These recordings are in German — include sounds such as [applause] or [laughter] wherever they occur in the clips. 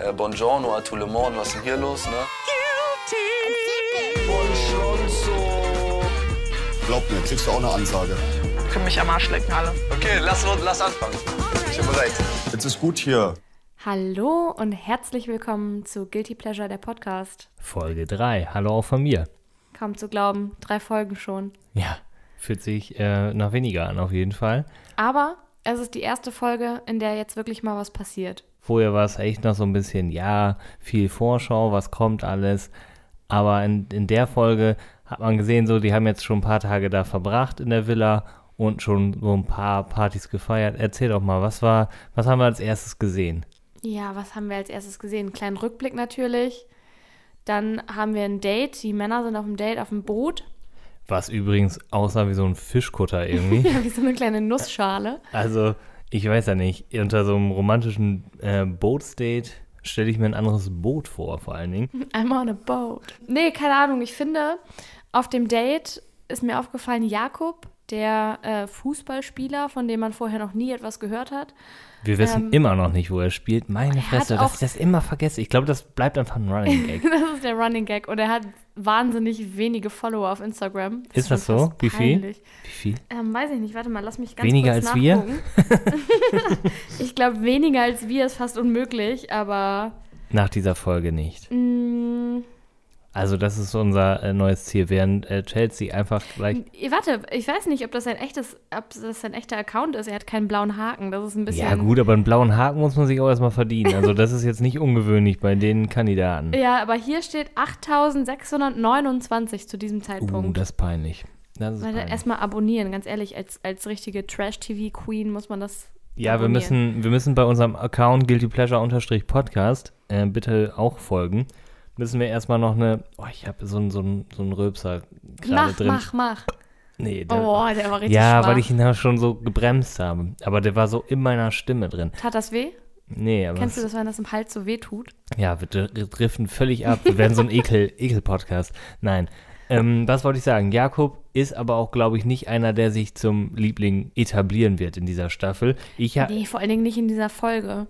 Äh, buongiorno a tout le monde, was ist denn hier los, ne? Glaub mir, kriegst du auch eine Ansage. Können mich am Arsch lecken alle. Okay, lass, lass anfangen. Ich bin bereit. Jetzt ist gut hier. Hallo und herzlich willkommen zu Guilty Pleasure, der Podcast. Folge 3. Hallo auch von mir. Kaum zu glauben, drei Folgen schon. Ja, fühlt sich äh, noch weniger an auf jeden Fall. Aber es ist die erste Folge, in der jetzt wirklich mal was passiert. Vorher war es echt noch so ein bisschen, ja, viel Vorschau, was kommt alles. Aber in, in der Folge hat man gesehen, so, die haben jetzt schon ein paar Tage da verbracht in der Villa und schon so ein paar Partys gefeiert. Erzähl doch mal, was war, was haben wir als erstes gesehen? Ja, was haben wir als erstes gesehen? Einen kleinen Rückblick natürlich. Dann haben wir ein Date. Die Männer sind auf dem Date auf dem Boot. Was übrigens aussah wie so ein Fischkutter irgendwie. [laughs] Ja, wie so eine kleine Nussschale. Also, ich weiß ja nicht, unter so einem romantischen äh, Bootsdate stelle ich mir ein anderes Boot vor, vor allen Dingen. I'm on a boat. Nee, keine Ahnung. Ich finde, auf dem Date ist mir aufgefallen, Jakob, der äh, Fußballspieler, von dem man vorher noch nie etwas gehört hat. Wir wissen Ähm, immer noch nicht, wo er spielt. Meine Fresse, dass ich das immer vergesse. Ich glaube, das bleibt einfach ein Running [laughs] Gag. Das ist der Running Gag. Und er hat wahnsinnig wenige Follower auf Instagram. Ist schon das so? Wie viel? Wie viel? Ähm, weiß ich nicht. Warte mal, lass mich ganz Weniger kurz als wir? nachgucken. [laughs] ich glaube, weniger als wir ist fast unmöglich, aber Nach dieser Folge nicht. mh, Also, das ist unser äh, neues Ziel. Während äh, Chelsea einfach gleich. warte, ich weiß nicht, ob das ein echtes, ob das ein echter Account ist. Er hat keinen blauen Haken. Das ist ein bisschen. Ja, gut, aber einen blauen Haken muss man sich auch erstmal verdienen. Also, das ist jetzt nicht [laughs] ungewöhnlich bei den Kandidaten. Ja, aber hier steht 8629 zu diesem Uh, Zeitpunkt. das ist peinlich. Das ist peinlich. erstmal abonnieren, ganz ehrlich, als, als richtige Trash-TV-Queen muss man das. Ja, wir müssen, wir müssen bei unserem Account Guilty Pleasure Podcast äh, bitte auch folgen. Müssen wir erstmal noch eine. Oh, ich habe so einen so einen- so einen Röpser gerade Mach, drin. mach, mach. Nee, der, Oh, der war richtig ja, schwach. weil ich ihn ja schon so gebremst habe. Aber der war so in meiner Stimme drin. Tat das weh? Nee, aber. Kennst du das, wenn das im Hals so weh tut? Ja, wir dr- driften völlig ab. Wir werden so ein Ekel- [laughs] Ekel-Podcast. Nein. Ähm, was wollte ich sagen? Jakob ist aber auch, glaube ich, nicht einer, der sich zum Liebling etablieren wird in dieser Staffel. Ich Nee, vor allen Dingen nicht in dieser Folge.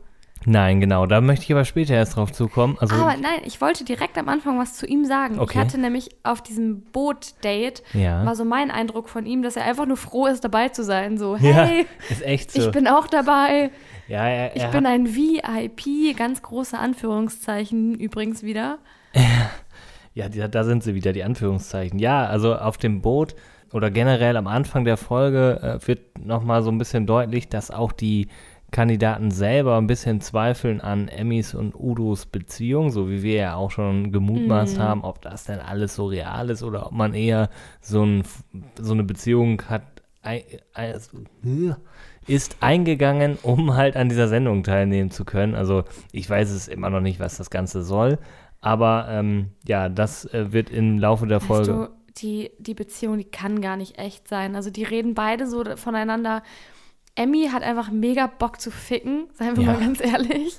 Nein, genau. Da möchte ich aber später erst drauf zukommen. Also, Aber nein, ich wollte direkt am Anfang was zu ihm sagen. Okay. Ich hatte nämlich auf diesem Boot-Date, Ja. war so mein Eindruck von ihm, dass er einfach nur froh ist, dabei zu sein. So, ja, hey, ist echt so. ich bin auch dabei. ja, er, Ich er bin ein VIP, ganz große Anführungszeichen übrigens wieder. [laughs] Ja, die, da sind sie wieder, die Anführungszeichen. Ja, also auf dem Boot oder generell am Anfang der Folge äh, wird nochmal so ein bisschen deutlich, dass auch die Kandidaten selber ein bisschen zweifeln an Emmys und Udos Beziehung, so wie wir ja auch schon gemutmaßt haben, ob das denn alles so real ist oder ob man eher so, ein, so eine Beziehung hat, ei- ist eingegangen, um halt an dieser Sendung teilnehmen zu können. Also ich weiß es immer noch nicht, was das Ganze soll. Aber ähm, ja, das äh, wird im Laufe der Folge. du, die, die Beziehung, die kann gar nicht echt sein. Also die reden beide so voneinander. Emmy hat einfach mega Bock zu ficken, seien wir Ja. mal ganz ehrlich.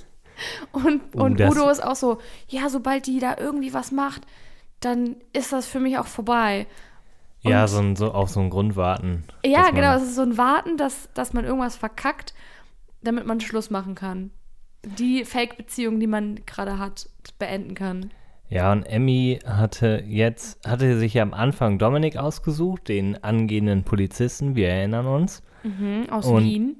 Und, Uh, und Udo ist auch so, ja, sobald die da irgendwie was macht, dann ist das für mich auch vorbei. ja, und- so, ein, so auf so ein Grundwarten. Ja, genau, es ist so ein Warten, dass, dass man irgendwas verkackt, damit man Schluss machen kann. Die Fake-Beziehung, die man gerade hat, beenden kann. Ja, und Emmy hatte jetzt, hatte sich ja am Anfang Dominik ausgesucht, den angehenden Polizisten, wir erinnern uns. Mhm, aus Und- Wien.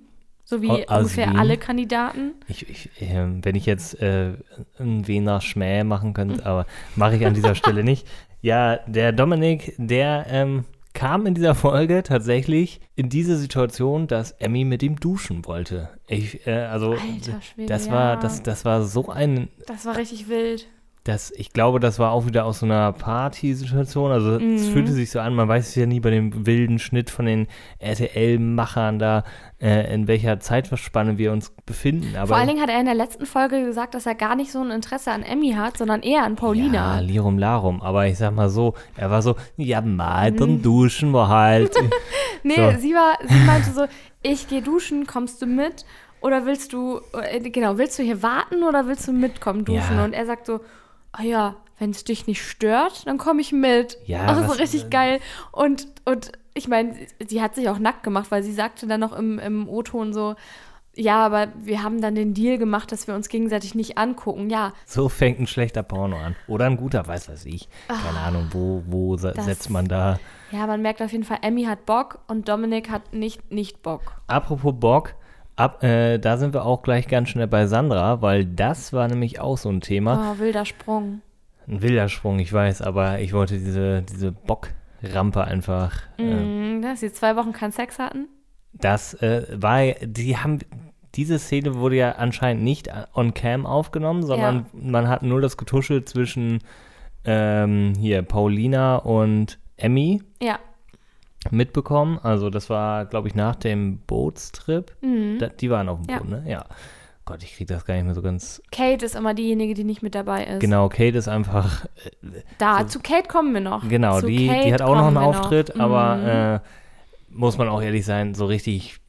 So wie ungefähr Wien. alle Kandidaten. Ich, ich, ähm, wenn ich jetzt äh, einen Wiener Schmäh machen könnte, [laughs] aber mache ich an dieser Stelle nicht. Ja, der Dominik, der ähm, kam in dieser Folge tatsächlich in diese Situation, dass Emmy mit ihm duschen wollte. Ich, äh, also Alter Schwede, das war, das, das war so ein, Das war richtig wild. Das, ich glaube, das war auch wieder aus so einer Party-Situation. Also es Mhm. fühlte sich so an, man weiß ja nie bei dem wilden Schnitt von den RTL-Machern da, äh, in welcher Zeitspanne wir uns befinden. Aber Vor allen Dingen hat er in der letzten Folge gesagt, dass er gar nicht so ein Interesse an Emmy hat, sondern eher an Ja, Paulina. Lirum Larum. Aber ich sag mal so, er war so, ja, mal, Mhm. dann duschen wir halt. [laughs] nee, so. sie war, sie meinte so, ich gehe duschen, kommst du mit? Oder willst du, äh, genau, willst du hier warten oder willst du mitkommen duschen? Ja. Und er sagt so, ah ja, wenn es dich nicht stört, dann komme ich mit. Ja, Ach, so was- richtig geil. Und, und ich meine, sie hat sich auch nackt gemacht, weil sie sagte dann noch im, im O-Ton so, Ja, aber wir haben dann den Deal gemacht, dass wir uns gegenseitig nicht angucken. Ja, So fängt ein schlechter Porno an. Oder ein guter, weiß was ich. Keine Ahnung, wo, wo Ah, das- setzt man da. ja, man merkt auf jeden Fall, Emmy hat Bock und Dominik hat nicht nicht Bock. Apropos Bock, ab, äh, da sind wir auch gleich ganz schnell bei Sandra, weil das war nämlich auch so ein Thema. Oh, wilder Sprung. Ein wilder Sprung, ich weiß, aber ich wollte diese, diese Bockrampe einfach. Äh, Mhm, dass sie zwei Wochen keinen Sex hatten. das äh, war, die haben, diese Szene wurde ja anscheinend nicht on cam aufgenommen, sondern man hat nur das Getuschel zwischen ähm, hier Paulina und Emmy Ja. Mitbekommen. Also das war, glaube ich, nach dem Bootstrip. Da, die waren auf dem Mhm. Ja. Boot, ne? Ja. Gott, ich kriege das gar nicht mehr so ganz. Kate ist immer diejenige, die nicht mit dabei ist. Genau, Kate ist einfach Da, zu Kate kommen wir noch. Genau, zu die, Kate die hat auch noch einen Auftritt, Mhm. aber äh, muss man auch ehrlich sein, so richtig,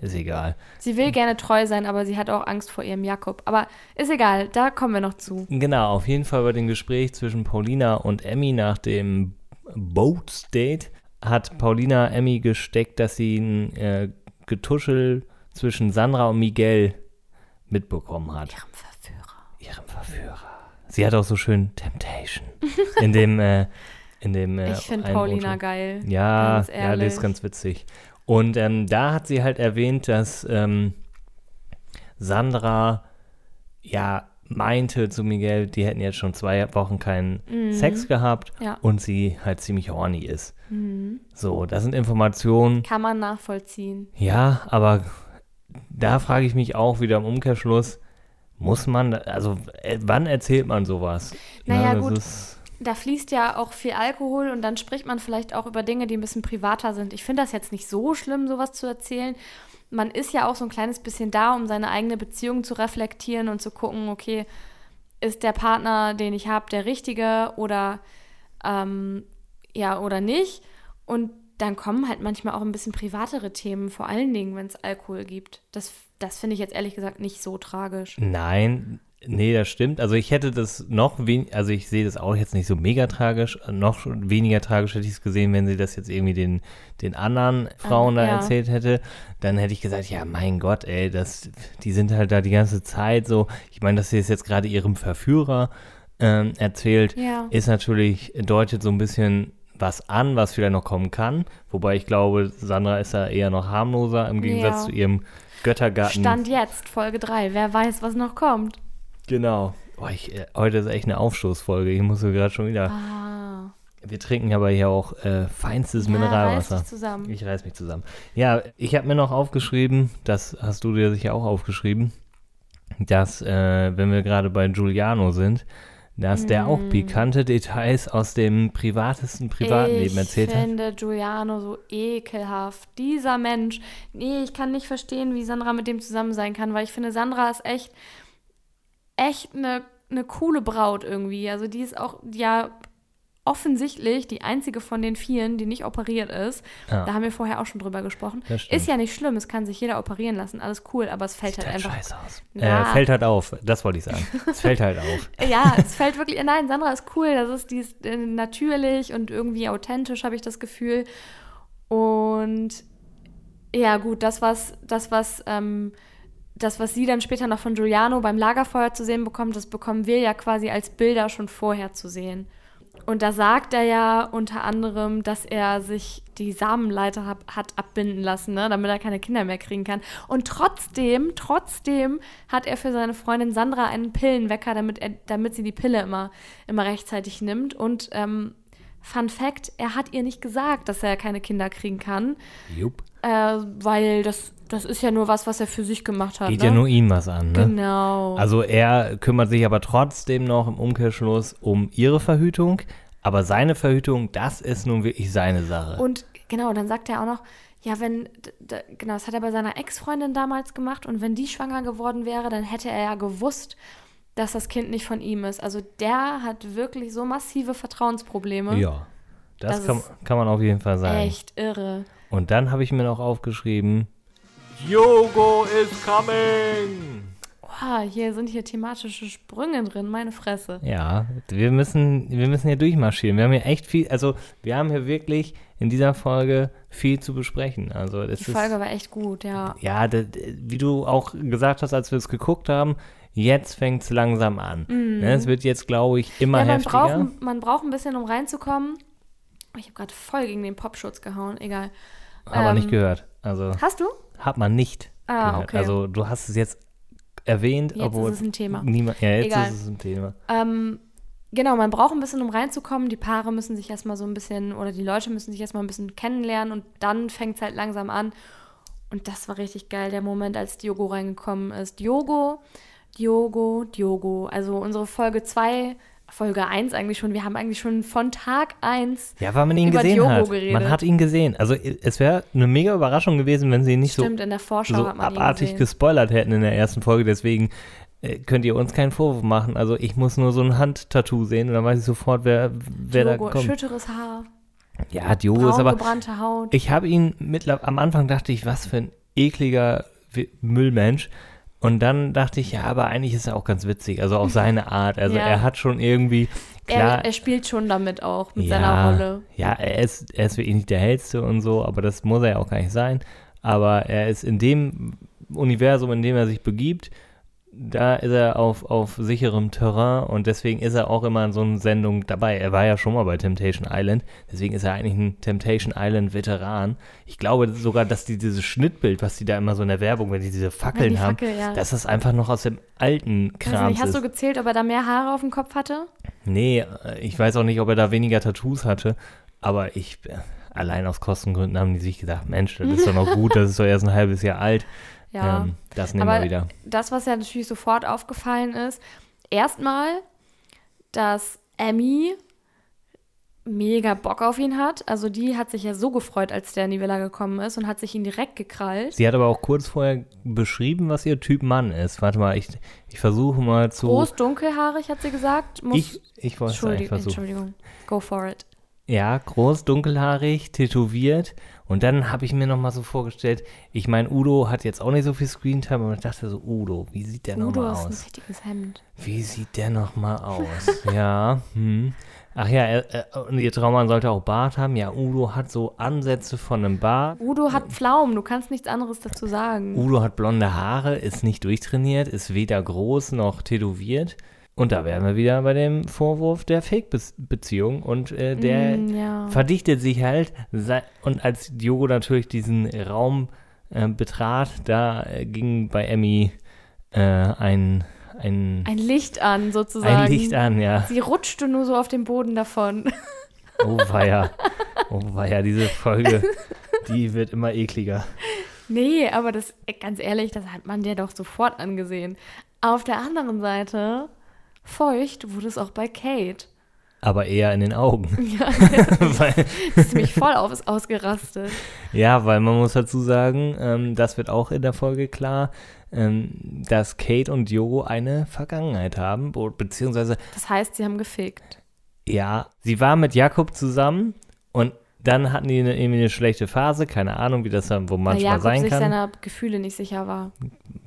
ist egal. Sie will gerne treu sein, aber sie hat auch Angst vor ihrem Jakob. Aber ist egal, da kommen wir noch zu. Genau, auf jeden Fall bei dem Gespräch zwischen Paulina und Emmy nach dem Boats Date hat Paulina Emmy gesteckt, dass sie ein äh, Getuschel zwischen Sandra und Miguel mitbekommen hat. Ihrem Verführer. Ihrem Verführer. Sie hat auch so schön Temptation in dem, äh, in dem. Äh, Ich finde Paulina O-Ton. geil. Ja, ja, das ist ganz witzig. Und ähm, da hat sie halt erwähnt, dass ähm, Sandra ja meinte zu Miguel, die hätten jetzt schon zwei Wochen keinen Sex gehabt Mhm. Ja. und sie halt ziemlich horny ist. So, das sind Informationen. Kann man nachvollziehen. Ja, aber da frage ich mich auch wieder im Umkehrschluss, muss man, also äh, wann erzählt man sowas? Naja, das gut. Da fließt ja auch viel Alkohol und dann spricht man vielleicht auch über Dinge, die ein bisschen privater sind. Ich finde das jetzt nicht so schlimm, sowas zu erzählen. Man ist ja auch so ein kleines bisschen da, um seine eigene Beziehung zu reflektieren und zu gucken, okay, ist der Partner, den ich habe, der richtige oder ähm, ja oder nicht? Und dann kommen halt manchmal auch ein bisschen privatere Themen, vor allen Dingen, wenn es Alkohol gibt. Das, das finde ich jetzt ehrlich gesagt nicht so tragisch. Nein, nee, das stimmt. Also ich hätte das noch weniger, also ich sehe das auch jetzt nicht so mega tragisch. Noch weniger tragisch hätte ich es gesehen, wenn sie das jetzt irgendwie den, den anderen Frauen da ja. erzählt hätte. Dann hätte ich gesagt, ja, mein Gott, ey, das, die sind halt da die ganze Zeit so. Ich meine, dass sie es jetzt gerade ihrem Verführer ähm, erzählt, Ja. ist natürlich, deutet so ein bisschen was an, was vielleicht noch kommen kann. Wobei ich glaube, Sandra ist da eher noch harmloser im Gegensatz Ja. zu ihrem Göttergatten. Stand jetzt, Folge 3. Wer weiß, was noch kommt. Genau. Boah, ich, äh, heute ist echt eine Aufstoßfolge. Ich muss so gerade schon wieder. Ah. Wir trinken aber hier auch äh, feinstes Ja, reiß Mineralwasser. dich zusammen. Ich reiß mich zusammen. Ja, ich habe mir noch aufgeschrieben, das hast du dir sicher auch aufgeschrieben, dass, äh, wenn wir gerade bei Giuliano sind, dass der auch Mm. pikante Details aus dem privatesten Privatleben erzählt Ich hat. finde Giuliano so ekelhaft. Dieser Mensch. Nee, ich kann nicht verstehen, wie Sandra mit dem zusammen sein kann, weil ich finde, Sandra ist echt, echt eine, eine coole Braut irgendwie. Also die ist auch, ja, offensichtlich die einzige von den vielen, die nicht operiert ist. Ja. Da haben wir vorher auch schon drüber gesprochen. Ist ja nicht schlimm, es kann sich jeder operieren lassen, alles cool, aber es fällt Sieht halt halt einfach scheiße aus. Ja. Äh, fällt halt auf, das wollte ich sagen. Es fällt halt auf. [laughs] Ja, es fällt wirklich. Nein, Sandra ist cool. Das ist, die ist äh, natürlich und irgendwie authentisch, habe ich das Gefühl. Und ja, gut, das, was, das, was, ähm, das, was sie dann später noch von Giuliano beim Lagerfeuer zu sehen bekommt, das bekommen wir ja quasi als Bilder schon vorher zu sehen. Und da sagt er ja unter anderem, dass er sich die Samenleiter hab, hat abbinden lassen, ne, damit er keine Kinder mehr kriegen kann. Und trotzdem, trotzdem hat er für seine Freundin Sandra einen Pillenwecker, damit, er, damit sie die Pille immer, immer rechtzeitig nimmt. Und ähm, Fun Fact, er hat ihr nicht gesagt, dass er keine Kinder kriegen kann, Jupp. äh, weil das, das ist ja nur was, was er für sich gemacht hat. Geht ne? ja nur ihm was an, ne? Genau. Also er kümmert sich aber trotzdem noch im Umkehrschluss um ihre Verhütung, aber seine Verhütung, das ist nun wirklich seine Sache. Und genau, dann sagt er auch noch, ja, wenn, genau, das hat er bei seiner Ex-Freundin damals gemacht und wenn die schwanger geworden wäre, dann hätte er ja gewusst, dass das Kind nicht von ihm ist. Also der hat wirklich so massive Vertrauensprobleme. ja, das, Das kann, kann man auf jeden Fall sagen. Echt irre. Und dann habe ich mir noch aufgeschrieben, Yogo is coming! Oha, hier sind hier thematische Sprünge drin, meine Fresse. Ja, wir müssen, wir müssen hier durchmarschieren. Wir haben hier echt viel, also wir haben hier wirklich in dieser Folge viel zu besprechen. Also Die ist, Folge war echt gut, ja. ja, d- d- wie du auch gesagt hast, als wir es geguckt haben, jetzt fängt es langsam an. Ne, es wird jetzt, glaube ich, immer ja, man heftiger. braucht, man braucht ein bisschen, um reinzukommen. Ich habe gerade voll gegen den Popschutz gehauen, egal. Hat man nicht ähm, gehört. Also Hast du? Hat man nicht Ah, gehört. okay. Also du hast es jetzt erwähnt, Jetzt obwohl ist es ein Thema. niemand. Ja, jetzt Egal. ist es ein Thema. Ähm, genau, man braucht ein bisschen, um reinzukommen. Die Paare müssen sich erstmal so ein bisschen, oder die Leute müssen sich erstmal ein bisschen kennenlernen und dann fängt es halt langsam an. Und das war richtig geil, der Moment, als Diogo reingekommen ist. Diogo, Diogo, Diogo. Also unsere Folge 2, Folge 1 eigentlich schon. Wir haben eigentlich schon von Tag 1 Ja, weil man ihn Über gesehen Diogo hat. geredet. Man hat ihn gesehen. Also es wäre eine mega Überraschung gewesen, wenn sie ihn nicht so Stimmt, in der Vorschau so abartig gespoilert hätten in der ersten Folge. Deswegen äh, könnt ihr uns keinen Vorwurf machen. Also ich muss nur so ein Handtattoo sehen und dann weiß ich sofort, wer, wer Diogo, da kommt. schütteres Haar, Ja, Diogo braun ist aber. gebrannte Haut. Ich habe ihn mittlerweile. Am Anfang dachte ich, was für ein ekliger Müllmensch. Und dann dachte ich, ja, aber eigentlich ist er auch ganz witzig. Also auf seine Art. Also Ja. er hat schon irgendwie. Klar, er, er spielt schon damit auch, mit ja, seiner Rolle. Ja, er ist, er ist wirklich nicht der hellste und so, aber das muss er ja auch gar nicht sein. Aber er ist in dem Universum, in dem er sich begibt, da ist er auf, auf sicherem Terrain und deswegen ist er auch immer in so einer Sendung dabei. Er war ja schon mal bei Temptation Island, deswegen ist er eigentlich ein Temptation Island Veteran. Ich glaube sogar, dass die dieses Schnittbild, was die da immer so in der Werbung, wenn die diese Fackeln die haben, Fackel, ja. dass das einfach noch aus dem alten Kram hast ist. du gezählt, ob er da mehr Haare auf dem Kopf hatte? Nee, äh, ich weiß auch nicht, ob er da weniger Tattoos hatte, aber ich, äh, allein aus Kostengründen haben die sich gedacht, Mensch, das ist doch noch [laughs] gut, das ist doch erst ein halbes Jahr alt. Ja. Ähm, das nehmen Aber wir wieder. das, was ja natürlich sofort aufgefallen ist, erstmal, dass Emmy mega Bock auf ihn hat. Also die hat sich ja so gefreut, als der in die Villa gekommen ist und hat sich ihn direkt gekrallt. Sie hat aber auch kurz vorher beschrieben, was ihr Typ Mann ist. Warte mal, ich, ich versuche mal zu. Groß, dunkelhaarig, hat sie gesagt. Muss, ich, ich wollte es eigentlich Entschuldigung, versuchen. Entschuldigung. Go for it. Ja, groß, dunkelhaarig, tätowiert. Und dann habe ich mir nochmal so vorgestellt, ich meine, Udo hat jetzt auch nicht so viel Screentime, aber ich dachte so, Udo, wie sieht der Udo nochmal ist ein aus? richtiges Hemd. Wie sieht der nochmal aus? [laughs] ja, hm. Ach ja, er, und ihr Traummann sollte auch Bart haben. Ja, Udo hat so Ansätze von einem Bart. Udo hat Pflaumen, du kannst nichts anderes dazu sagen. Udo hat blonde Haare, ist nicht durchtrainiert, ist weder groß noch tätowiert. Und da wären wir wieder bei dem Vorwurf der Fake-Beziehung. Und äh, der Mm, ja. verdichtet sich halt. Und als Diogo natürlich diesen Raum äh, betrat, da äh, ging bei Emmy äh, ein, ein, Ein Licht an, sozusagen. ein Licht an, ja. Sie rutschte nur so auf dem Boden davon. [laughs] Oh weia. [laughs] Oh weia, diese Folge, die wird immer ekliger. Nee, aber das, ganz ehrlich, das hat man dir doch sofort angesehen. Auf der anderen Seite, feucht wurde es auch bei Kate. Aber eher in den Augen. [laughs] Ja, [laughs] weil, [laughs] mich voll auf, ist ausgerastet. ja, weil man muss dazu sagen, ähm, das wird auch in der Folge klar, ähm, dass Kate und Diogo eine Vergangenheit haben, beziehungsweise, Das heißt, sie haben gefickt. ja, sie war mit Jakob zusammen und dann hatten die eine, irgendwie eine schlechte Phase, keine Ahnung, wie das dann wo manchmal Jakob sein sich kann. seiner Gefühle nicht sicher war.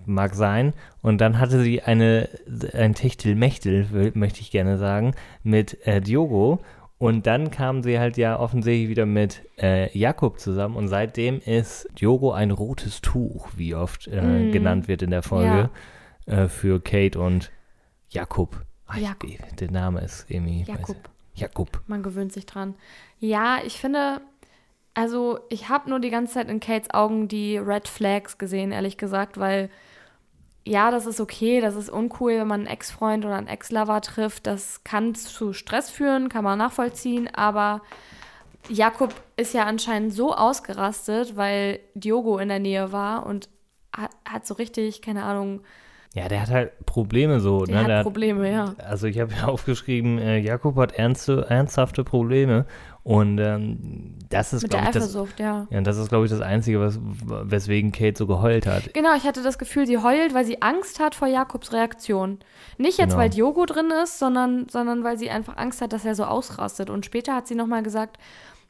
mag sein. Und dann hatte sie eine, ein Techtelmechtel, möchte ich gerne sagen, mit äh, Diogo. Und dann kam sie halt ja offensichtlich wieder mit äh, Jakob zusammen. Und seitdem ist Diogo ein rotes Tuch, wie oft äh, Mhm. genannt wird in der Folge, äh, für Kate und Jakob. Ach, ich- Jakob. Der Name ist irgendwie. Jakob. Jakob. Man gewöhnt sich dran. Ja, ich finde, also ich habe nur die ganze Zeit in Kates Augen die Red Flags gesehen, ehrlich gesagt, weil ja, das ist okay, das ist uncool, wenn man einen Ex-Freund oder einen Ex-Lover trifft. Das kann zu Stress führen, kann man nachvollziehen, aber Jakob ist ja anscheinend so ausgerastet, weil Diogo in der Nähe war und hat, hat so richtig, keine Ahnung, Ja, der hat halt Probleme so. der ne? hat Der Probleme, ja. Also ich habe ja [laughs] aufgeschrieben, äh, Jakob hat ernste, ernsthafte Probleme und ähm, das ist, glaube ich, das, ja. ja, das ist, glaube ich, das Einzige, was, weswegen Kate so geheult hat. Genau, ich hatte das Gefühl, sie heult, weil sie Angst hat vor Jakobs Reaktion. Nicht jetzt, Genau. weil Diogo drin ist, sondern, sondern weil sie einfach Angst hat, dass er so ausrastet. Und später hat sie nochmal gesagt,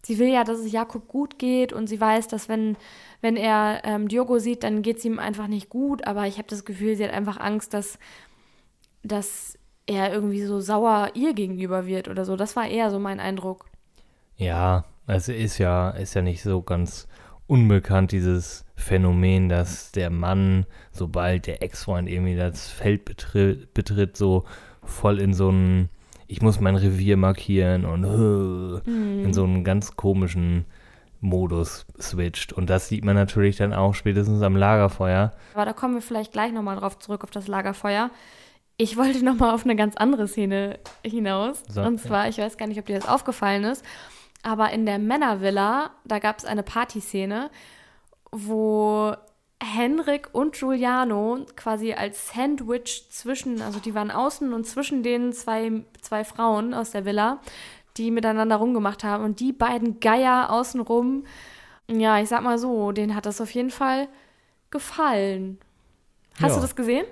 sie will ja, dass es Jakob gut geht und sie weiß, dass wenn, wenn er ähm, Diogo sieht, dann geht es ihm einfach nicht gut. Aber ich habe das Gefühl, sie hat einfach Angst, dass, dass er irgendwie so sauer ihr gegenüber wird oder so. Das war eher so mein Eindruck. Ja, es ist ja, ist ja nicht so ganz unbekannt, dieses Phänomen, dass der Mann, sobald der Ex-Freund irgendwie das Feld betritt, betritt, so voll in so einen, ich muss mein Revier markieren und [laughs] äh, Mhm. in so einen ganz komischen Modus switcht. Und das sieht man natürlich dann auch spätestens am Lagerfeuer. Aber da kommen wir vielleicht gleich nochmal drauf zurück, auf das Lagerfeuer. Ich wollte nochmal auf eine ganz andere Szene hinaus. So, und zwar, ich weiß gar nicht, ob dir das aufgefallen ist, aber in der Männervilla, da gab es eine Partyszene, wo Henrik und Giuliano quasi als Sandwich zwischen, also die waren außen und zwischen den zwei, zwei Frauen aus der Villa, die miteinander rumgemacht haben. Und die beiden Geier außenrum, ja, ich sag mal so, denen hat das auf jeden Fall gefallen. Hast Ja. du das gesehen?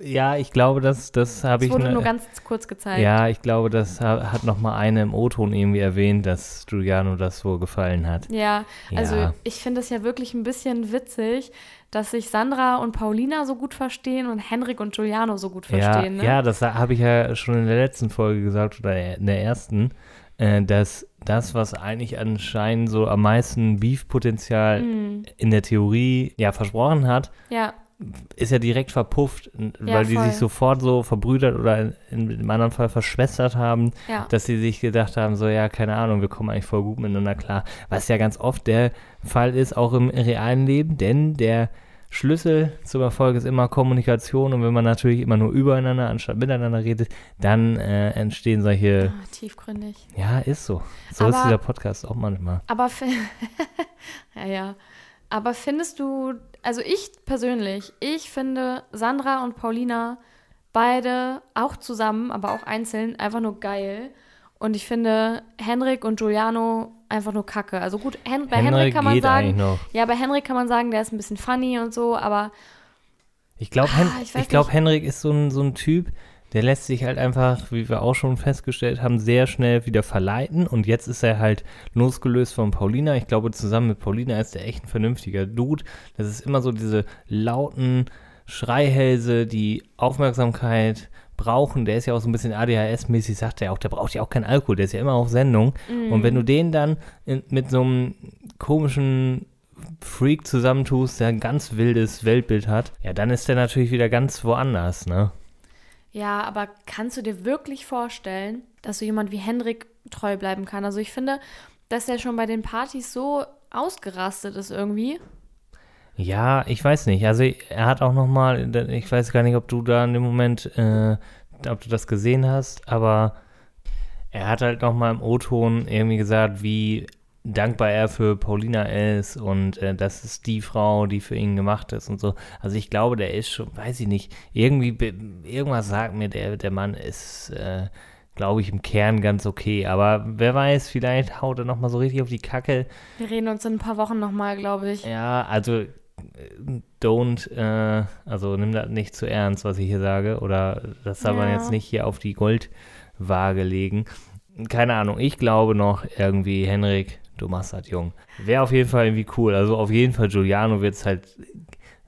Ja, ich glaube, das, das habe Es ich. wurde ne- nur ganz kurz gezeigt. ja, ich glaube, das ha- hat noch mal eine im O-Ton irgendwie erwähnt, dass Giuliano das wohl gefallen hat. Ja, also Ja. ich finde es ja wirklich ein bisschen witzig, dass sich Sandra und Paulina so gut verstehen und Henrik und Giuliano so gut verstehen. ja, ne? ja, das habe ich ja schon in der letzten Folge gesagt oder in der ersten, äh, dass das, was eigentlich anscheinend so am meisten Beef-Potenzial Mhm. in der Theorie ja versprochen hat, ja, ist ja direkt verpufft, n- Ja, weil die sich sofort so verbrüdert oder in, in, im anderen Fall verschwestert haben, ja. dass sie sich gedacht haben, so ja, keine Ahnung, wir kommen eigentlich voll gut miteinander klar. Was ja ganz oft der Fall ist, auch im realen Leben, denn der Schlüssel zum Erfolg ist immer Kommunikation und wenn man natürlich immer nur übereinander anstatt miteinander redet, dann äh, entstehen solche, Ah, tiefgründig. ja, ist so. So ist Aber- dieser Podcast auch manchmal. Aber [laughs] ja, ja. Aber findest du, also ich persönlich, ich finde Sandra und Paulina beide auch zusammen, aber auch einzeln einfach nur geil. Und ich finde Henrik und Giuliano einfach nur kacke. Also gut, Hen bei Henrik Henrik kann man sagen, ja, bei Henrik kann man sagen, der ist ein bisschen funny und so, aber Ich glaube, Hen Ah, ich glaub. Henrik ist so ein, so ein Typ, der lässt sich halt einfach, wie wir auch schon festgestellt haben, sehr schnell wieder verleiten. Und jetzt ist er halt losgelöst von Paulina. Ich glaube, zusammen mit Paulina ist er echt ein vernünftiger Dude. Das ist immer so diese lauten Schreihälse, die Aufmerksamkeit brauchen. Der ist ja auch so ein bisschen ADHS-mäßig, sagt er auch, der braucht ja auch keinen Alkohol, der ist ja immer auf Sendung. Und wenn du den dann in, mit so einem komischen Freak zusammentust, der ein ganz wildes Weltbild hat, ja, dann ist der natürlich wieder ganz woanders, ne? Ja, aber kannst du dir wirklich vorstellen, dass so jemand wie Henrik treu bleiben kann? Also ich finde, dass er schon bei den Partys so ausgerastet ist irgendwie. Ja, ich weiß nicht. Also er hat auch noch mal, ich weiß gar nicht, ob du da in dem Moment, äh, ob du das gesehen hast, aber er hat halt noch mal im O-Ton irgendwie gesagt, wie dankbar er für Paulina ist und äh, das ist die Frau, die für ihn gemacht ist und so. Also ich glaube, der ist schon, weiß ich nicht, irgendwie, irgendwas sagt mir, der, der Mann ist, äh, glaube ich, im Kern ganz okay. Aber wer weiß, vielleicht haut er noch mal so richtig auf die Kacke. Wir reden uns in ein paar Wochen nochmal, glaube ich. Ja, also äh, don't, äh, also nimm das nicht zu ernst, was ich hier sage, oder das soll man Ja. jetzt nicht hier auf die Goldwaage legen. Keine Ahnung, ich glaube noch irgendwie, Henrik, du machst das jung. Wäre auf jeden Fall irgendwie cool. Also auf jeden Fall, Giuliano wird es halt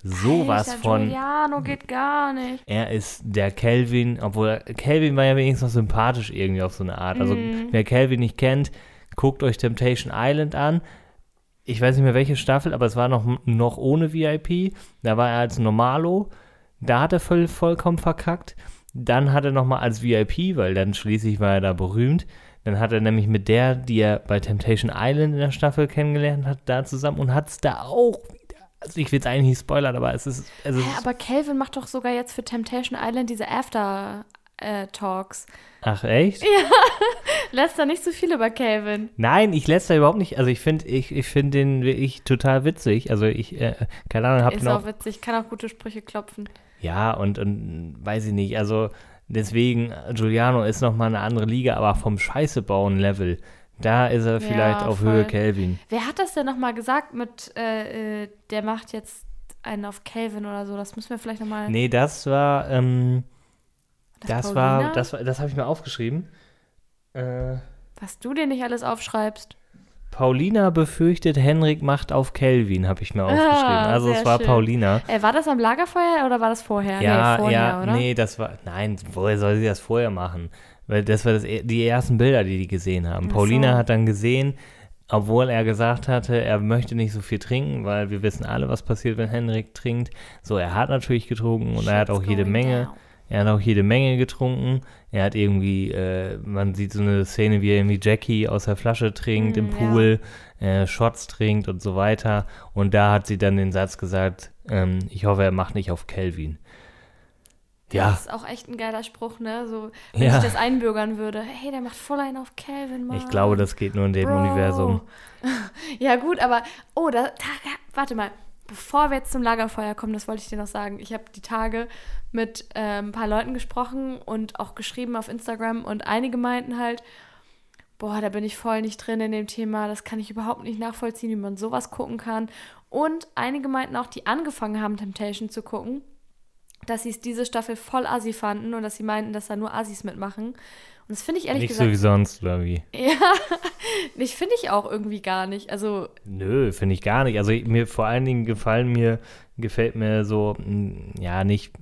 sowas Alter, von. Giuliano geht gar nicht. Er ist der Kelvin, obwohl Kelvin war ja wenigstens noch sympathisch irgendwie auf so eine Art. Also Mhm. wer Kelvin nicht kennt, guckt euch Temptation Island an. Ich weiß nicht mehr welche Staffel, aber es war noch, noch ohne VIP. Da war er als Normalo. Da hat er voll, vollkommen verkackt. Dann hat er nochmal als VIP, weil dann schließlich war er da berühmt. Dann hat er nämlich mit der, die er bei Temptation Island in der Staffel kennengelernt hat, da zusammen und hat es da auch wieder. Also ich will es eigentlich nicht spoilern, aber es ist. Es ist Hä, aber Calvin macht doch sogar jetzt für Temptation Island diese After-Talks. ach echt? [laughs] Lässt da nicht so viel über Calvin. Nein, ich lässt da überhaupt nicht. Also ich finde ich, ich find den wirklich total witzig. Also ich, äh, keine Ahnung, hab Ist den auch auch. witzig, kann auch gute Sprüche klopfen. Ja, und, und weiß ich nicht. Also deswegen, Giuliano ist nochmal eine andere Liga, aber vom Scheiße bauen Level, da ist er vielleicht auf voll. Höhe Kelvin. Wer hat das denn nochmal gesagt mit, äh, äh, der macht jetzt einen auf Calvin oder so? Das müssen wir vielleicht nochmal. Nee, das war, ähm, das, war, Paulina? das war, das habe ich mir aufgeschrieben. Äh, Was du dir nicht alles aufschreibst. Paulina befürchtet, Henrik macht auf Kelvin, habe ich mir aufgeschrieben. Ah, Also es war schön. Paulina. Äh, war das am Lagerfeuer oder war das vorher? Ja, nee, vorher, ja, oder? nee, das war, nein, woher soll sie das vorher machen? Weil das war das, die ersten Bilder, die die gesehen haben. Ach Paulina so. hat dann gesehen, obwohl er gesagt hatte, er möchte nicht so viel trinken, weil wir wissen alle, was passiert, wenn Henrik trinkt. So, er hat natürlich getrunken und er hat auch Shit's jede Menge, down. Er hat auch jede Menge getrunken. Er hat irgendwie, äh, man sieht so eine Szene, wie er irgendwie Jackie aus der Flasche trinkt im Mm, ja. Pool, äh, Shots trinkt und so weiter. Und da hat sie dann den Satz gesagt, ähm, ich hoffe, er macht nicht auf Kelvin. Ja, Das ist auch echt ein geiler Spruch, ne? So, wenn Ja. ich das einbürgern würde. Hey, der macht voll einen auf Calvin, Mann. ich glaube, das geht nur in dem Bro. Universum. [laughs] Ja, gut, aber. Oh, da, da. Warte mal. Bevor wir jetzt zum Lagerfeuer kommen, das wollte ich dir noch sagen. Ich habe die Tage mit ähm, ein paar Leuten gesprochen und auch geschrieben auf Instagram und einige meinten halt, boah, da bin ich voll nicht drin in dem Thema, das kann ich überhaupt nicht nachvollziehen, wie man sowas gucken kann. Und einige meinten auch, die angefangen haben, Temptation zu gucken, dass sie es diese Staffel voll assi fanden und dass sie meinten, dass da nur Assis mitmachen. Und das finde ich ehrlich Nicht so gesagt. wie sonst, oder wie? [laughs] ja, ich finde ich auch irgendwie gar nicht. Also, Nö, finde ich gar nicht. Also mir vor allen Dingen gefallen mir, gefällt mir so, mh, ja, nicht,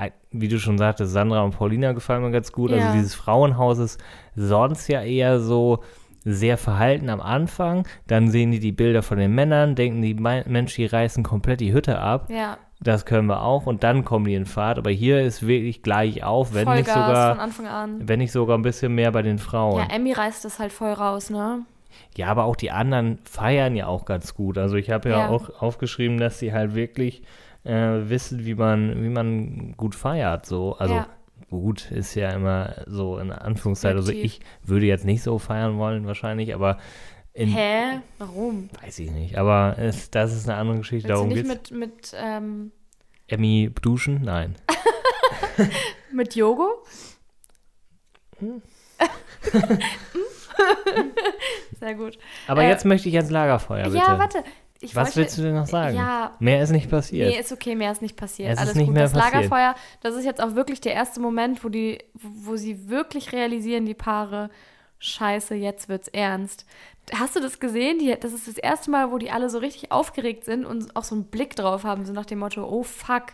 äh, wie du schon sagtest, Sandra und Paulina gefallen mir ganz gut. Ja. Also dieses Frauenhaus ist sonst ja eher so sehr verhalten am Anfang. Dann sehen die die Bilder von den Männern, denken die, Mensch, die reißen komplett die Hütte ab. ja, Das können wir auch. Und dann kommen die in Fahrt. Aber hier ist wirklich gleich auf, wenn nicht Vollgas von sogar, Anfang an. wenn nicht sogar ein bisschen mehr bei den Frauen. Ja, Emmy reißt das halt voll raus, ne? Ja, aber auch die anderen feiern ja auch ganz gut. Also ich habe ja, Ja. auch aufgeschrieben, dass sie halt wirklich äh, wissen, wie man, wie man gut feiert. So, also Ja. gut ist ja immer so in Anführungszeichen. Also ich würde jetzt nicht so feiern wollen wahrscheinlich, aber in, Hä? Warum? weiß ich nicht. Aber es, das ist eine andere Geschichte. Willst du Darum nicht geht's. mit, mit, ähm, Emmy duschen? Nein. [laughs] mit Yogo? [laughs] Sehr gut. Aber Äh, jetzt möchte ich ans Lagerfeuer, bitte. Ja, warte. Ich Was wollte- willst du denn noch sagen? Ja, Mehr ist nicht passiert. Nee, ist okay, mehr ist nicht passiert. Es ist Alles nicht gut. mehr das passiert. Lagerfeuer, das ist jetzt auch wirklich der erste Moment, wo die, wo sie wirklich realisieren, die Paare, scheiße, jetzt wird's ernst. Hast du das gesehen? Die, das ist das erste Mal, wo die alle so richtig aufgeregt sind und auch so einen Blick drauf haben, so nach dem Motto, oh fuck.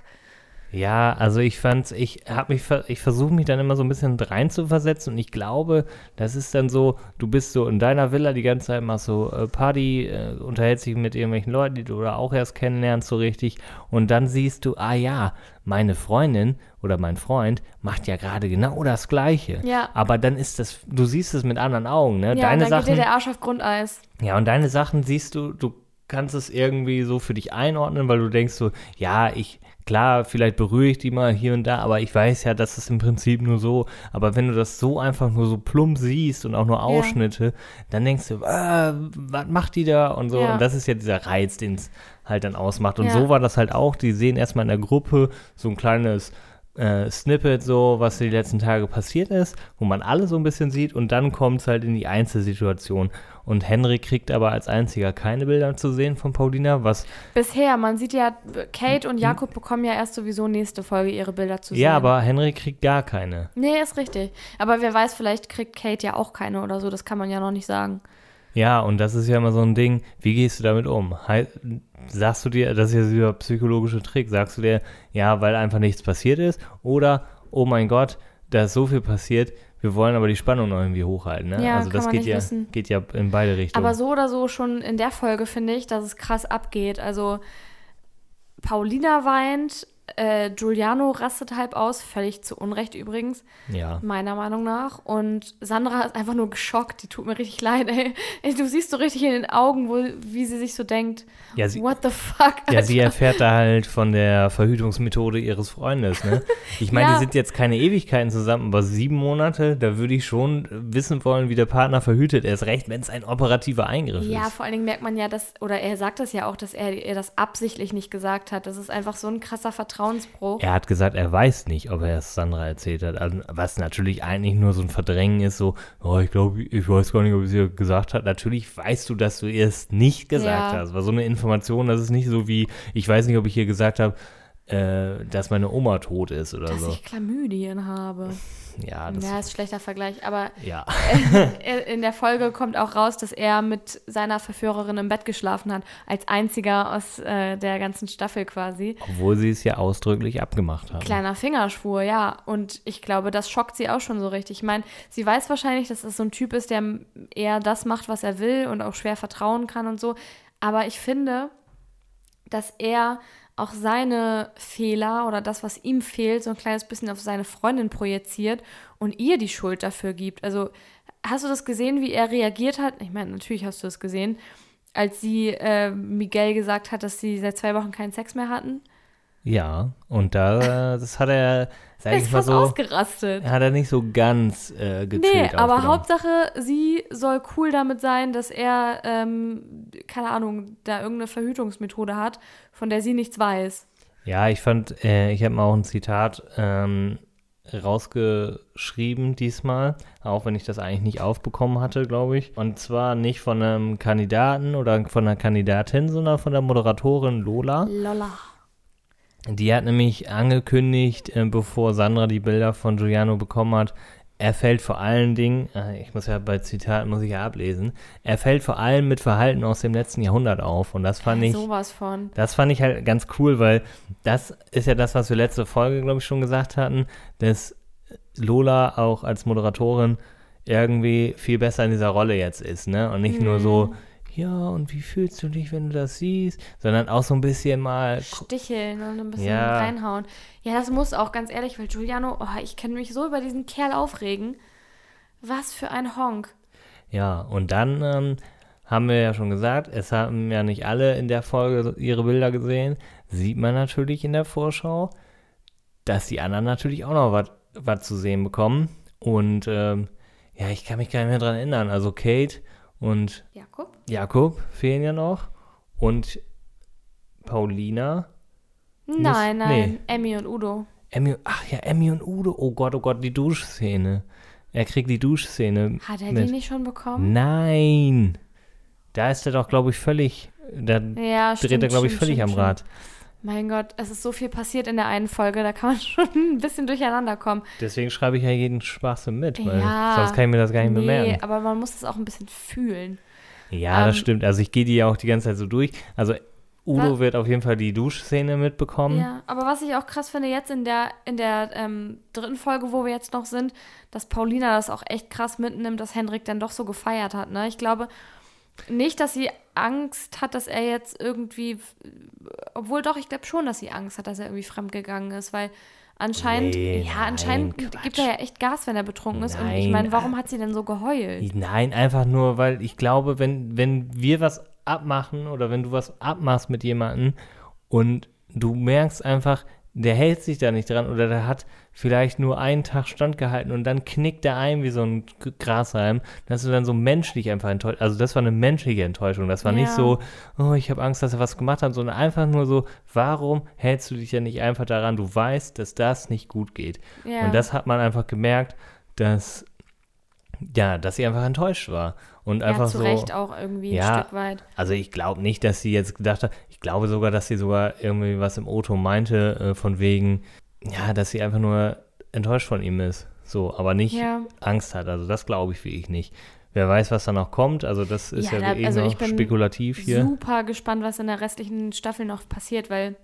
Ja, also ich fand's, ich habe mich, ich versuche mich dann immer so ein bisschen reinzuversetzen und ich glaube, das ist dann so, du bist so in deiner Villa die ganze Zeit, machst so äh, Party, äh, unterhältst dich mit irgendwelchen Leuten, die du oder auch erst kennenlernst so richtig und dann siehst du, ah ja, meine Freundin oder mein Freund macht ja gerade genau das Gleiche. Ja. Aber dann ist das, du siehst es mit anderen Augen, ne? Ja, Deine und dann geht Sachen, dir der Arsch auf Grundeis. ja, und deine Sachen siehst du, du kannst es irgendwie so für dich einordnen, weil du denkst so, ja, ich, klar, vielleicht berühre ich die mal hier und da, aber ich weiß ja, das ist im Prinzip nur so. Aber wenn du das so einfach nur so plump siehst und auch nur Ausschnitte, dann denkst du, äh, was macht die da und so. Ja. Und das ist ja dieser Reiz, den es halt dann ausmacht. Und Ja. so war das halt auch. Die sehen erstmal in der Gruppe so ein kleines äh, Snippet, so was die letzten Tage passiert ist, wo man alles so ein bisschen sieht und dann kommt es halt in die Einzelsituation. Und Henry kriegt aber als einziger keine Bilder zu sehen von Paulina, was Bisher, man sieht ja, Kate und Jakob bekommen ja erst sowieso nächste Folge ihre Bilder zu sehen. ja, aber Henry kriegt gar keine. Nee, ist richtig. Aber wer weiß, vielleicht kriegt Kate ja auch keine oder so, das kann man ja noch nicht sagen. Ja, und das ist ja immer so ein Ding, wie gehst du damit um? Sagst du dir, das ist ja dieser psychologische Trick, sagst du dir, ja, weil einfach nichts passiert ist, oder, oh mein Gott, da ist so viel passiert, wir wollen aber die Spannung noch irgendwie hochhalten, ne? Ja, also das geht ja, wissen. geht ja in beide Richtungen. Aber so oder so schon in der Folge finde ich, dass es krass abgeht. Also Paulina weint, äh, Giuliano rastet halb aus, völlig zu Unrecht übrigens, ja. meiner Meinung nach. Und Sandra ist einfach nur geschockt, die tut mir richtig leid, ey. Ey, Du siehst so richtig in den Augen, wo, wie sie sich so denkt, Ja, sie, what the fuck? ja, sie Alter. erfährt da halt von der Verhütungsmethode ihres Freundes, ne? Ich meine, Ja. die sind jetzt keine Ewigkeiten zusammen, aber sieben Monate, da würde ich schon wissen wollen, wie der Partner verhütet. Erst recht, wenn es ein operativer Eingriff Ja, ist. vor allen Dingen merkt man ja, dass, oder er sagt das ja auch, dass er ihr das absichtlich nicht gesagt hat. Das ist einfach so ein krasser Vertrauensbruch. Er hat gesagt, er weiß nicht, ob er es Sandra erzählt hat. Also, was natürlich eigentlich nur so ein Verdrängen ist, so, oh, ich glaube, ich weiß gar nicht, ob es ihr gesagt hat. Natürlich weißt du, dass du ihr es nicht gesagt Ja. hast. War so eine Information, das ist nicht so wie, ich weiß nicht, ob ich ihr gesagt habe, äh, dass meine Oma tot ist oder Dass so. ich Chlamydien habe. Ja, das, Ja, ist ein schlechter Vergleich, aber ja. [laughs] in der Folge kommt auch raus, dass er mit seiner Verführerin im Bett geschlafen hat, als einziger aus äh, der ganzen Staffel quasi. Obwohl sie es ja ausdrücklich abgemacht haben. Kleiner Fingerschwur, ja. Und ich glaube, das schockt sie auch schon so richtig. Ich meine, sie weiß wahrscheinlich, dass das so ein Typ ist, der eher das macht, was er will und auch schwer vertrauen kann und so. Aber ich finde, dass er auch seine Fehler oder das, was ihm fehlt, so ein kleines bisschen auf seine Freundin projiziert und ihr die Schuld dafür gibt. Also hast du das gesehen, wie er reagiert hat? Ich meine, natürlich hast du das gesehen, als sie äh, Miguel gesagt hat, dass sie seit zwei Wochen keinen Sex mehr hatten. Ja, und da, das hat er, sag ich mal fast so, ausgerastet. hat er nicht so ganz äh, Nee, aber aufgenommen. Hauptsache, sie soll cool damit sein, dass er, ähm, keine Ahnung, da irgendeine Verhütungsmethode hat, von der sie nichts weiß. Ja, ich fand, äh, ich habe mal auch ein Zitat ähm, rausgeschrieben diesmal, auch wenn ich das eigentlich nicht aufbekommen hatte, glaube ich. Und zwar nicht von einem Kandidaten oder von einer Kandidatin, sondern von der Moderatorin Lola. Lolla. Die hat nämlich angekündigt, äh, bevor Sandra die Bilder von Giuliano bekommen hat, er fällt vor allen Dingen, äh, ich muss ja bei Zitaten, muss ich ja ablesen, er fällt vor allem mit Verhalten aus dem letzten Jahrhundert auf. Und das fand ich, Sowas von. das fand ich halt ganz cool, weil das ist ja das, was wir letzte Folge, glaube ich, schon gesagt hatten, dass Lola auch als Moderatorin irgendwie viel besser in dieser Rolle jetzt ist, ne? Und nicht nur so, ja, und wie fühlst du dich, wenn du das siehst, sondern auch so ein bisschen mal Sticheln und ein bisschen Ja. reinhauen. Ja, das muss auch, ganz ehrlich, weil Giuliano, oh, ich kann mich so über diesen Kerl aufregen. Was für ein Honk. Ja, und dann ähm, haben wir ja schon gesagt, es haben ja nicht alle in der Folge ihre Bilder gesehen. Sieht man natürlich in der Vorschau, dass die anderen natürlich auch noch was zu sehen bekommen. Und ähm, ja, ich kann mich gar nicht mehr dran erinnern. Also Kate und Jakob? Jakob fehlen ja noch. Und Paulina. Nein, Muss- nein. nee. Emmy und Udo. Emmy, ach ja, Emmy und Udo. Oh Gott, oh Gott, die Duschszene. Er kriegt die Duschszene. Hat er mit. die nicht schon bekommen? Nein. Da ist er doch, glaube ich, völlig. Da Ja, stimmt. dreht er, glaube ich, stimmt, völlig stimmt, am Rad. Mein Gott, es ist so viel passiert in der einen Folge, da kann man [laughs] schon ein bisschen durcheinander kommen. Deswegen schreibe ich ja jeden Schwachsinn mit, weil Ja. sonst kann ich mir das gar nicht Nee, bemerken. aber man muss es auch ein bisschen fühlen. Ja, das ähm, stimmt. Also ich gehe die ja auch die ganze Zeit so durch. Also Udo Was? wird auf jeden Fall die Duschszene mitbekommen. Ja, aber was ich auch krass finde jetzt in der, in der ähm, dritten Folge, wo wir jetzt noch sind, dass Paulina das auch echt krass mitnimmt, dass Hendrik dann doch so gefeiert hat. Ne? Ich glaube nicht, dass sie Angst hat, dass er jetzt irgendwie, obwohl doch, ich glaube schon, dass sie Angst hat, dass er irgendwie fremdgegangen ist, weil anscheinend, Nee, ja, nein, anscheinend Quatsch. gibt er ja echt Gas, wenn er betrunken ist. Und ich Nein, meine, warum hat sie denn so geheult? Nein, einfach nur, weil ich glaube, wenn, wenn wir was abmachen oder wenn du was abmachst mit jemandem und du merkst einfach, der hält sich da nicht dran oder der hat vielleicht nur einen Tag standgehalten und dann knickt er ein wie so ein Grashalm, dass du dann so menschlich einfach enttäuscht. Also das war eine menschliche Enttäuschung. Das war nicht Ja. so, oh, ich habe Angst, dass er was gemacht hat, sondern einfach nur so, warum hältst du dich ja nicht einfach daran? Du weißt, dass das nicht gut geht. Ja. Und das hat man einfach gemerkt, dass ja, dass sie einfach enttäuscht war und einfach ja, zu so. Recht auch irgendwie Ja. ein Stück weit. Also ich glaube nicht, dass sie jetzt gedacht hat. Ich glaube sogar, dass sie sogar irgendwie was im Auto meinte äh, von wegen, ja, dass sie einfach nur enttäuscht von ihm ist. So, aber nicht Ja. Angst hat. Also das glaube ich wirklich nicht. Wer weiß, was da noch kommt. Also das ist Ja, ja, da- wirklich also noch ich bin spekulativ hier. super gespannt, was in der restlichen Staffel noch passiert, weil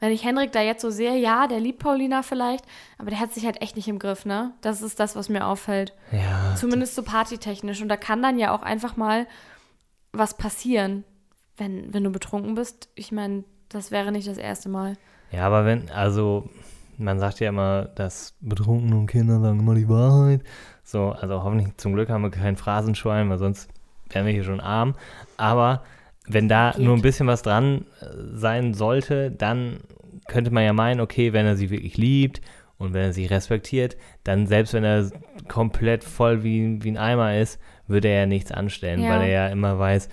wenn ich Henrik da jetzt so sehe, ja, der liebt Paulina vielleicht, aber der hat sich halt echt nicht im Griff, ne? Das ist das, was mir auffällt. Ja, Zumindest so partytechnisch. Und da kann dann ja auch einfach mal was passieren, wenn, wenn du betrunken bist. Ich meine, das wäre nicht das erste Mal. Ja, aber wenn, also, man sagt ja immer, dass Betrunkene und Kinder sagen immer die Wahrheit. So, also hoffentlich zum Glück haben wir kein Phrasenschwein, weil sonst wären wir hier schon arm. Aber wenn da Geht. nur ein bisschen was dran äh, sein sollte, dann könnte man ja meinen, okay, wenn er sie wirklich liebt und wenn er sie respektiert, dann selbst wenn er komplett voll wie, wie ein Eimer ist, würde er ja nichts anstellen, Ja. weil er ja immer weiß,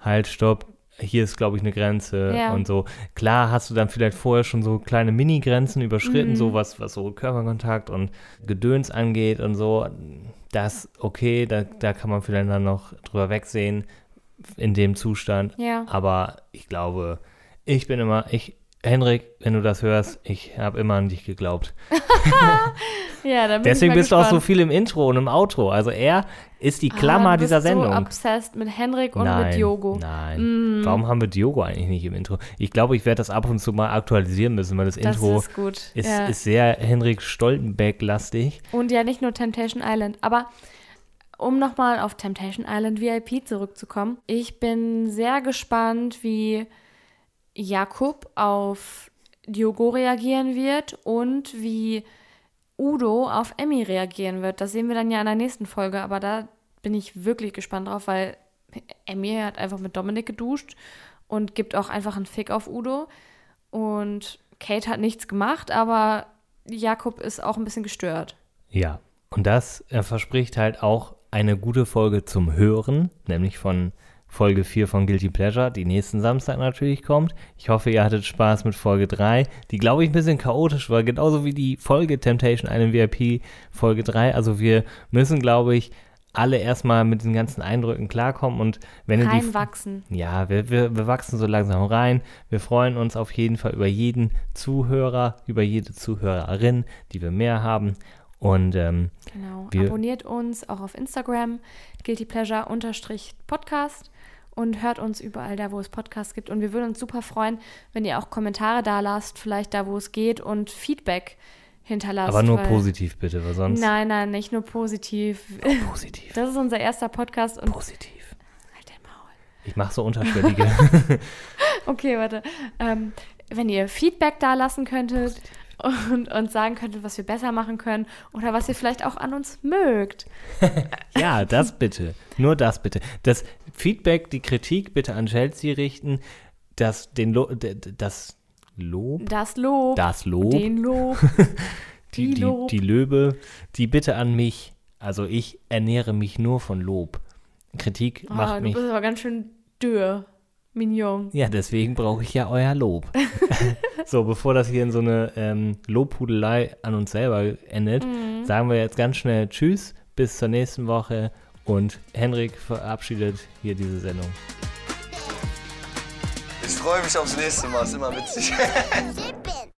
halt, stopp, hier ist, glaube ich, eine Grenze Ja. und so. Klar hast du dann vielleicht vorher schon so kleine Mini-Grenzen überschritten, Mhm. so was, was so Körperkontakt und Gedöns angeht und so. Das, okay, da, da kann man vielleicht dann noch drüber wegsehen in dem Zustand. Ja. Aber ich glaube, ich bin immer, ich Henrik, wenn du das hörst, ich habe immer an dich geglaubt. [laughs] Ja, da bin Deswegen ich mal bist du auch so viel im Intro und im Outro. Also er ist die Klammer ah, dieser Sendung. so obsessed mit Henrik und nein, mit Yogo. Nein. Mm. Warum haben wir Diogo eigentlich nicht im Intro? Ich glaube, ich werde das ab und zu mal aktualisieren müssen, weil das, Das Intro ist ist, ja. ist sehr Henrik Stoltenberg-lastig. Und ja, nicht nur Temptation Island. Aber um nochmal auf Temptation Island VIP zurückzukommen, ich bin sehr gespannt, wie Jakob auf Diogo reagieren wird und wie Udo auf Emmy reagieren wird. Das sehen wir dann ja in der nächsten Folge, aber da bin ich wirklich gespannt drauf, weil Emmy hat einfach mit Dominik geduscht und gibt auch einfach einen Fick auf Udo. Und Kate hat nichts gemacht, aber Jakob ist auch ein bisschen gestört. Ja, und das verspricht halt auch eine gute Folge zum Hören, nämlich von Folge 4 von Guilty Pleasure, die nächsten Samstag natürlich kommt. Ich hoffe, ihr hattet Spaß mit Folge 3, die glaube ich ein bisschen chaotisch war, genauso wie die Folge Temptation einen VIP Folge 3. Also wir müssen, glaube ich, alle erstmal mit den ganzen Eindrücken klarkommen und wenn die Reinwachsen. ja, wir, wir, wir wachsen so langsam rein. Wir freuen uns auf jeden Fall über jeden Zuhörer, über jede Zuhörerin, die wir mehr haben. Und ähm, Genau. Abonniert uns auch auf Instagram, Guilty Pleasure Podcast und hört uns überall da, wo es Podcasts gibt. Und wir würden uns super freuen, wenn ihr auch Kommentare da lasst, vielleicht da, wo es geht und Feedback hinterlasst. aber nur positiv bitte, weil sonst Nein, nein, nicht nur positiv. positiv. [laughs] Das ist unser erster Podcast und Positiv. halt dein Maul. Ich mache so unterschwellige. [laughs] Okay, warte. Ähm, wenn ihr Feedback da lassen könntet und uns sagen könntet, was wir besser machen können oder was ihr vielleicht auch an uns mögt. [laughs] ja, das bitte. Nur das bitte. Das Feedback, die Kritik bitte an Chelsea richten. Das, den Lo das Lob, Das Lob, das Lob, den Lob, [laughs] die, die die, Lob. die Löbe, die bitte an mich. Also ich ernähre mich nur von Lob. Kritik Ah, macht du mich bist aber ganz schön dürr, Mignon. Ja, deswegen brauche ich ja euer Lob. [laughs] so, bevor das hier in so eine ähm, Lobhudelei an uns selber endet, Mhm. sagen wir jetzt ganz schnell Tschüss, bis zur nächsten Woche und Henrik verabschiedet hier diese Sendung. Ich freue mich aufs nächste Mal, ist immer witzig. [laughs]